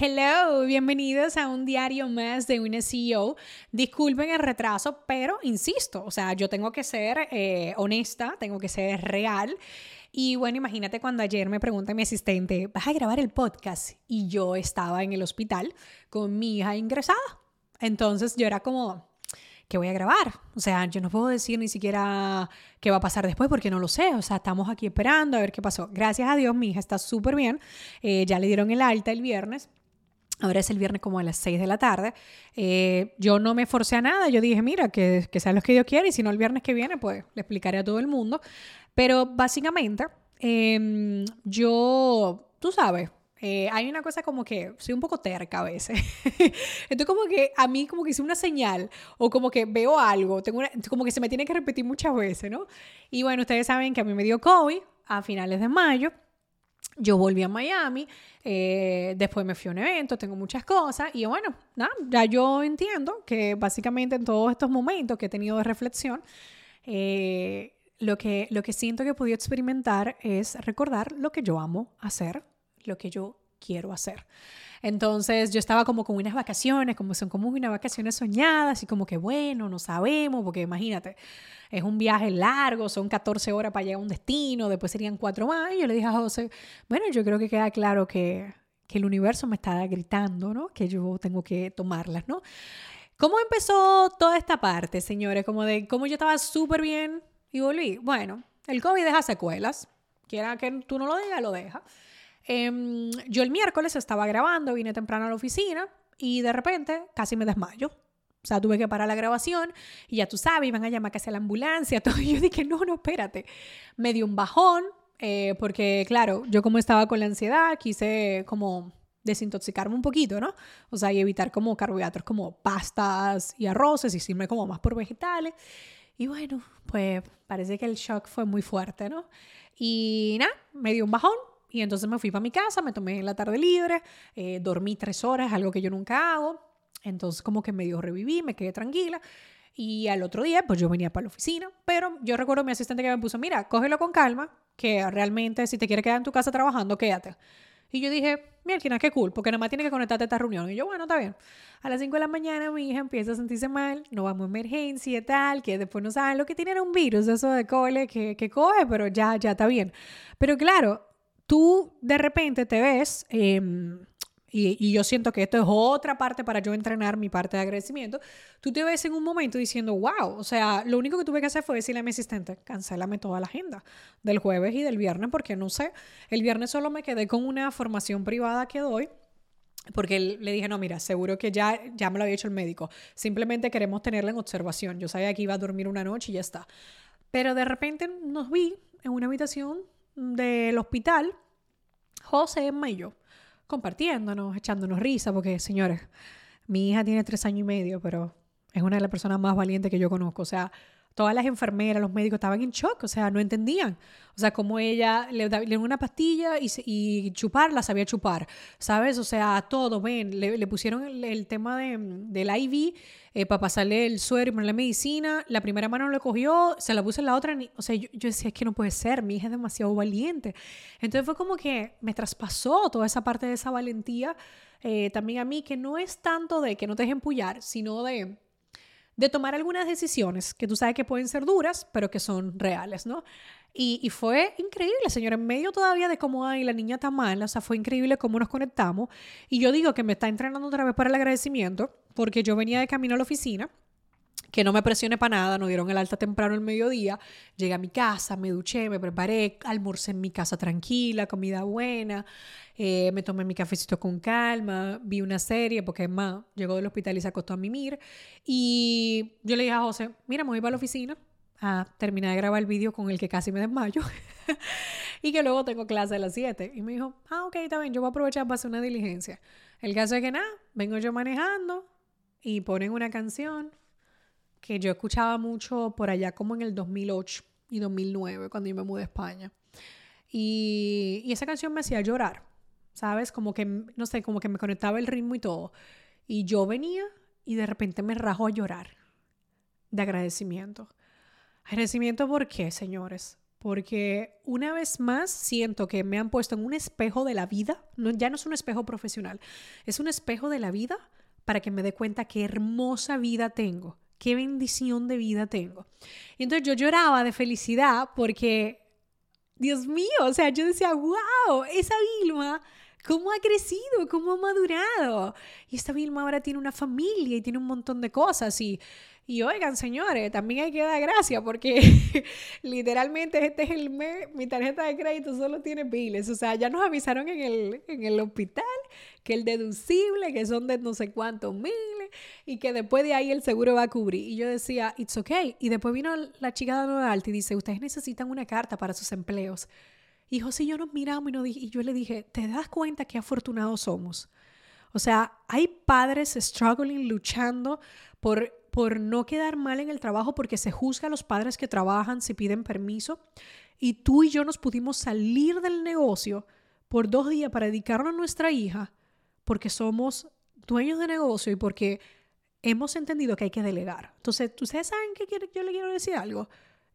Hello, bienvenidos a un diario más de una CEO. Disculpen el retraso, pero insisto, o sea, yo tengo que ser eh, honesta, tengo que ser real. Y bueno, imagínate cuando ayer me pregunta mi asistente, ¿vas a grabar el podcast? Y yo estaba en el hospital con mi hija ingresada. Entonces yo era como, ¿qué voy a grabar? O sea, yo no puedo decir ni siquiera qué va a pasar después porque no lo sé. O sea, estamos aquí esperando a ver qué pasó. Gracias a Dios, mi hija está súper bien. Eh, ya le dieron el alta el viernes. Ahora es el viernes como a las 6 de la tarde. Eh, yo no me forcé a nada. Yo dije, mira, que, que sea lo que Dios quiere y si no el viernes que viene, pues le explicaré a todo el mundo. Pero básicamente, em, yo, tú sabes, eh, hay una cosa como que soy un poco terca a veces. Entonces como que a mí como que hice una señal o como que veo algo, tengo como que se me tiene que repetir muchas veces, ¿no? Y bueno, ustedes saben que a mí me dio COVID a finales de mayo. Yo volví a Miami, eh, después me fui a un evento, tengo muchas cosas y bueno, nada, ya yo entiendo que básicamente en todos estos momentos que he tenido de reflexión, eh, lo, que, lo que siento que he podido experimentar es recordar lo que yo amo hacer, lo que yo quiero hacer. Entonces yo estaba como con unas vacaciones, como son como unas vacaciones soñadas y como que bueno, no sabemos, porque imagínate, es un viaje largo, son 14 horas para llegar a un destino, después serían cuatro más. Y yo le dije a José, bueno, yo creo que queda claro que, que el universo me está gritando, ¿no? Que yo tengo que tomarlas, ¿no? ¿Cómo empezó toda esta parte, señores? Como de cómo yo estaba súper bien y volví. Bueno, el COVID deja secuelas. Quiera que tú no lo digas, lo deja. Em, yo el miércoles estaba grabando, vine temprano a la oficina y de repente casi me desmayo. O sea, tuve que parar la grabación y ya tú sabes, iban a llamar casi a la ambulancia, todo. Y yo dije, no, no, espérate. Me dio un bajón eh, porque, claro, yo como estaba con la ansiedad, quise como desintoxicarme un poquito, ¿no? O sea, y evitar como carbohidratos como pastas y arroces y irme como más por vegetales. Y bueno, pues parece que el shock fue muy fuerte, ¿no? Y nada, me dio un bajón, y entonces me fui para mi casa, me tomé la tarde libre, eh, dormí tres horas, algo que yo nunca hago. Entonces como que medio reviví, me quedé tranquila. Y al otro día, pues yo venía para la oficina, pero yo recuerdo a mi asistente que me puso, mira, cógelo con calma, que realmente si te quieres quedar en tu casa trabajando, quédate. Y yo dije, mira, qué cool, porque nada más tiene que conectarte a esta reunión. Y yo, bueno, está bien. A las 5 de la mañana mi hija empieza a sentirse mal, no vamos a emergencia y tal, que después no saben lo que tiene era un virus, eso de cole que, que coge, pero ya, ya está bien. Pero claro, tú de repente te ves, em, y, yo siento que esto es otra parte para yo entrenar mi parte de agradecimiento, tú te ves en un momento diciendo, wow, o sea, lo único que tuve que hacer fue decirle a mi asistente, cancélame toda la agenda del jueves y del viernes, porque no sé, el viernes solo me quedé con una formación privada que doy. Porque le dije, no, mira, seguro que ya, ya me lo había hecho el médico. Simplemente queremos tenerla en observación. Yo sabía que iba a dormir una noche y ya está. Pero de repente nos vi en una habitación del hospital, José, Emma y yo, compartiéndonos, echándonos risa, porque señores, mi hija tiene tres años y medio, pero es una de las personas más valientes que yo conozco. O sea, todas las enfermeras, los médicos estaban en shock, o sea, no entendían. O sea, como ella le dieron una pastilla y, y chuparla, sabía chupar, ¿sabes? O sea, todo, ven, le, pusieron el, tema de, del IV eh, para pasarle el suero y ponerle medicina. La primera mano lo cogió, se la puse en la otra. O sea, yo, yo, decía, es que no puede ser, mi hija es demasiado valiente. Entonces fue como que me traspasó toda esa parte de esa valentía. Eh, también a mí, que no es tanto de que no te dejen pullar, sino de de tomar algunas decisiones que tú sabes que pueden ser duras, pero que son reales, ¿no? Y, fue increíble, señora, en medio todavía de cómo, ay, la niña está mal, o sea, fue increíble cómo nos conectamos. Y yo digo que me está entrenando otra vez para el agradecimiento, porque yo venía de camino a la oficina que no me presione para nada, nos dieron el alta temprano el mediodía, llegué a mi casa, me duché, me preparé, almorcé en mi casa tranquila, comida buena, eh, me tomé mi cafecito con calma, vi una serie, porque es más, llegó del hospital y se acostó a mimir, y yo le dije a José, mira, me voy para la oficina a terminar de grabar el vídeo con el que casi me desmayo, y que luego tengo clase a las 7, y me dijo, ah, ok, está bien, yo voy a aprovechar para hacer una diligencia. El caso es que nada, vengo yo manejando, y ponen una canción, que yo escuchaba mucho por allá como en el 2008, y 2009, cuando yo me mudé a España. Y, y esa canción me hacía llorar, ¿sabes? Como que, no sé, como que me conectaba el ritmo y todo. Y yo venía y de repente me rajo a llorar de agradecimiento. Agradecimiento por qué, señores? Porque una vez más siento que me han puesto en un espejo de la vida, no, ya no es un espejo profesional, es un espejo de la vida para que me dé cuenta qué hermosa vida tengo, qué bendición de vida tengo. Y entonces yo lloraba de felicidad porque, Dios mío, o sea, yo decía, wow, esa Vilma cómo ha crecido, cómo ha madurado. Y esta Vilma ahora tiene una familia y tiene un montón de cosas. Y, y oigan, señores, también hay que dar gracias porque literalmente este es el mes, mi tarjeta de crédito solo tiene biles. O sea, ya nos avisaron en el, en el hospital que el deducible, que son de no sé cuántos miles, y que después de ahí el seguro va a cubrir. Y yo decía, it's okay. Y después vino la chica de Nueva Alta y dice, ustedes necesitan una carta para sus empleos. Y José yo nos miramos y, nos y yo le dije, ¿te das cuenta qué afortunados somos? O sea, hay padres struggling, luchando por, por no quedar mal en el trabajo porque se juzga a los padres que trabajan si piden permiso. Y tú y yo nos pudimos salir del negocio por dos días para dedicarnos a nuestra hija porque somos dueños de negocio y porque hemos entendido que hay que delegar. Entonces, ¿ustedes saben qué yo le quiero decir algo?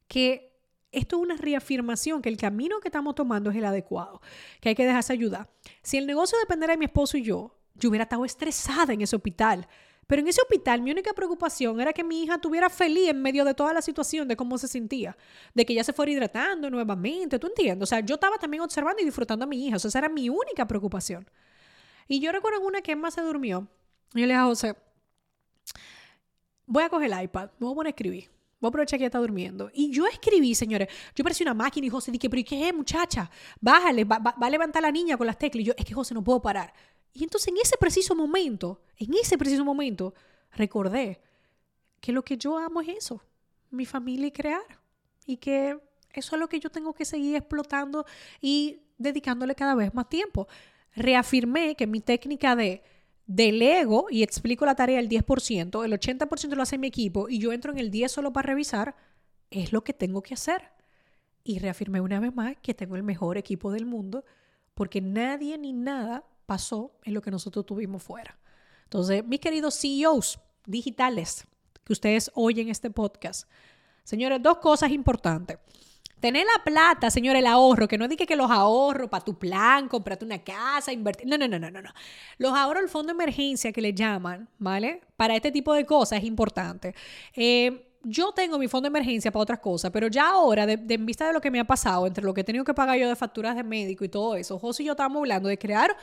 Que esto es una reafirmación que el camino que estamos tomando es el adecuado, que hay que dejarse ayudar. Si el negocio dependiera de mi esposo y yo, yo hubiera estado estresada en ese hospital. Pero en ese hospital mi única preocupación era que mi hija estuviera feliz en medio de toda la situación, de cómo se sentía, de que ella se fuera hidratando nuevamente, ¿tú entiendes? O sea, yo estaba también observando y disfrutando a mi hija, o sea, esa era mi única preocupación. Y yo recuerdo una que Emma se durmió, y yo le dije a José, voy a coger el iPad, me voy a poner a escribir. Voy a aprovechar que ella está durmiendo. Y yo escribí, señores. Yo parecía una máquina y José dije, pero ¿y qué es, muchacha? Bájale, va, va, a levantar a la niña con las teclas. Y yo, es que José, no puedo parar. Y entonces en ese preciso momento, en ese preciso momento, recordé que lo que yo amo es eso, mi familia y crear. Y que eso es lo que yo tengo que seguir explotando y dedicándole cada vez más tiempo. Reafirmé que mi técnica de delego y explico la tarea el 10%, el 80% lo hace mi equipo y yo entro en el 10 solo para revisar, es lo que tengo que hacer. Y reafirmé una vez más que tengo el mejor equipo del mundo porque nadie ni nada pasó en lo que nosotros tuvimos fuera. Entonces, mis queridos CEOs digitales que ustedes oyen este podcast, señores, dos cosas importantes. Tener la plata, señor, el ahorro, que no dije que los ahorros para tu plan, comprarte una casa, invertir. No, no, no, no, no. Los ahorros, el fondo de emergencia que le llaman, ¿vale? Para este tipo de cosas es importante. Eh, yo tengo mi fondo de emergencia para otras cosas, pero ya ahora, de, en vista de lo que me ha pasado, entre lo que he tenido que pagar yo de facturas de médico y todo eso, José y yo estamos hablando de crear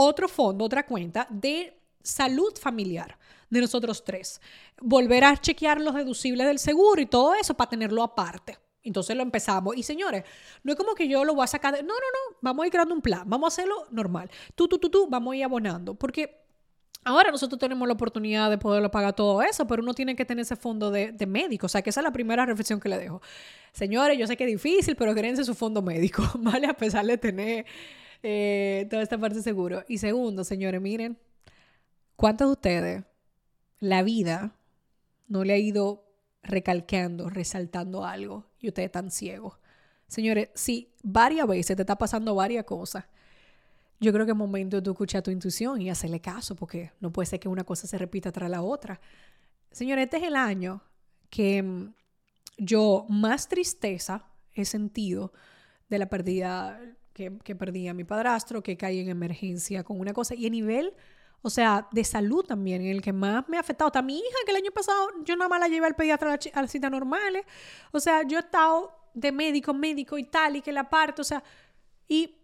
otro fondo, otra cuenta de salud familiar de nosotros tres. Volver a chequear los deducibles del seguro y todo eso para tenerlo aparte. Entonces lo empezamos. Y señores, no es como que yo lo voy a sacar de... No, no, no. Vamos a ir creando un plan. Vamos a hacerlo normal. Tú, tú, tú, tú. Vamos a ir abonando. Porque ahora nosotros tenemos la oportunidad de poderlo pagar todo eso, pero uno tiene que tener ese fondo de, médico. O sea, que esa es la primera reflexión que le dejo. Señores, yo sé que es difícil, pero créense su fondo médico, ¿vale? A pesar de tener eh, toda esta parte seguro. Y segundo, señores, miren, ¿cuántos de ustedes la vida no le ha ido recalcando, resaltando algo y ustedes están ciegos. Señores, si varias veces te está pasando varias cosas, yo creo que es momento de tú escuchar tu intuición y hacerle caso, porque no puede ser que una cosa se repita tras la otra. Señores, este es el año que mm, yo más tristeza he sentido de la pérdida que, que perdí a mi padrastro, que caí en emergencia con una cosa, y a nivel o sea, de salud también, en el que más me ha afectado. Está mi hija, que el año pasado yo nada más la llevé al pediatra a las citas normales. O sea, yo he estado de médico, médico y tal, y que la parte, o sea, y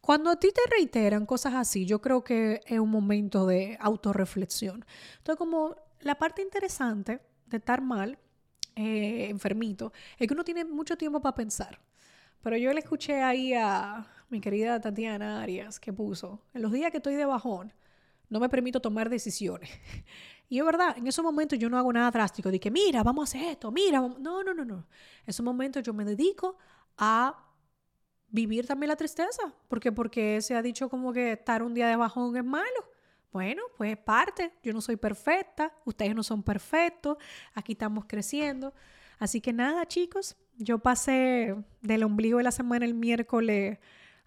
cuando a ti te reiteran cosas así, yo creo que es un momento de autorreflexión. Entonces, como la parte interesante de estar mal, eh, enfermito, es que uno tiene mucho tiempo para pensar. Pero yo le escuché ahí a mi querida Tatiana Arias que puso, en los días que estoy de bajón, no me permito tomar decisiones. Y es verdad, en esos momentos yo no hago nada drástico, de que mira, vamos a hacer esto, mira, no, no, no, no. En esos momentos yo me dedico a vivir también la tristeza, porque porque se ha dicho como que estar un día de bajón es malo. Bueno, pues es parte, yo no soy perfecta, ustedes no son perfectos, aquí estamos creciendo. Así que nada, chicos, yo pasé del ombligo de la semana el miércoles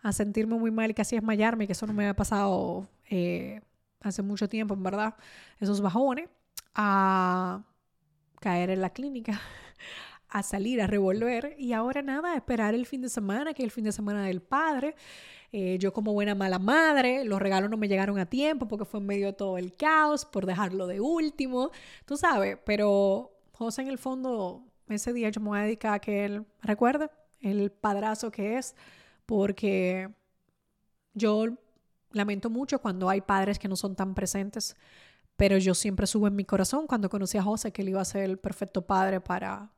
a sentirme muy mal y casi desmayarme, que eso no me había pasado eh, hace mucho tiempo, en verdad, esos bajones, a caer en la clínica, a salir, a revolver y ahora nada, a esperar el fin de semana, que es el fin de semana del padre. Eh, yo como buena mala madre, los regalos no me llegaron a tiempo porque fue en medio de todo el caos, por dejarlo de último, tú sabes, pero José en el fondo, ese día yo me voy a que él recuerde el padrazo que es, porque yo lamento mucho cuando hay padres que no son tan presentes, pero yo siempre subo en mi corazón cuando conocí a José que él iba a ser el perfecto padre para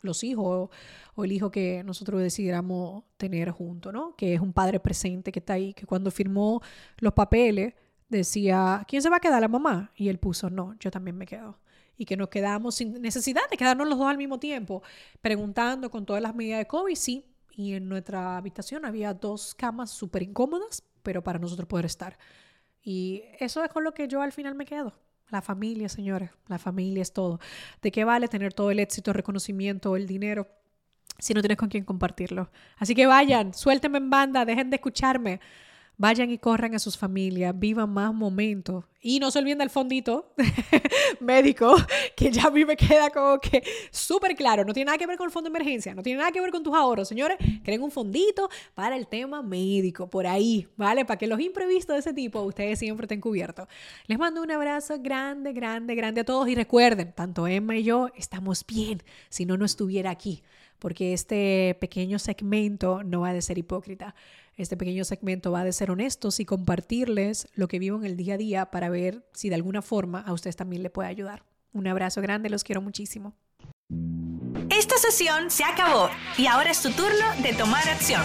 los hijos o, el hijo que nosotros decidiéramos tener junto, ¿no? Que es un padre presente que está ahí, que cuando firmó los papeles decía, ¿quién se va a quedar? La mamá. Y él puso, no, yo también me quedo. Y que nos quedamos sin necesidad de quedarnos los dos al mismo tiempo, preguntando con todas las medidas de COVID, sí. Y en nuestra habitación había dos camas súper incómodas, pero para nosotros poder estar. Y eso es con lo que yo al final me quedo. La familia, señores, la familia es todo. ¿De qué vale tener todo el éxito, el reconocimiento, el dinero si no tienes con quién compartirlo? Así que vayan, suéltenme en banda, dejen de escucharme. Vayan y corran a sus familias, vivan más momentos. Y no se olviden del fondito médico, que ya a mí me queda como que súper claro. No tiene nada que ver con el fondo de emergencia, no tiene nada que ver con tus ahorros, señores. Creen un fondito para el tema médico, por ahí, ¿vale? Para que los imprevistos de ese tipo ustedes siempre estén cubiertos. Les mando un abrazo grande, grande, grande a todos. Y recuerden, tanto Emma y yo estamos bien si no, no estuviera aquí porque este pequeño segmento no va a ser hipócrita. Este pequeño segmento va a ser honestos y compartirles lo que vivo en el día a día para ver si de alguna forma a ustedes también le puede ayudar. Un abrazo grande, los quiero muchísimo. Esta sesión se acabó y ahora es tu turno de tomar acción.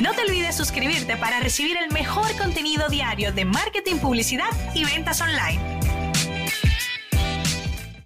No te olvides suscribirte para recibir el mejor contenido diario de marketing, publicidad y ventas online.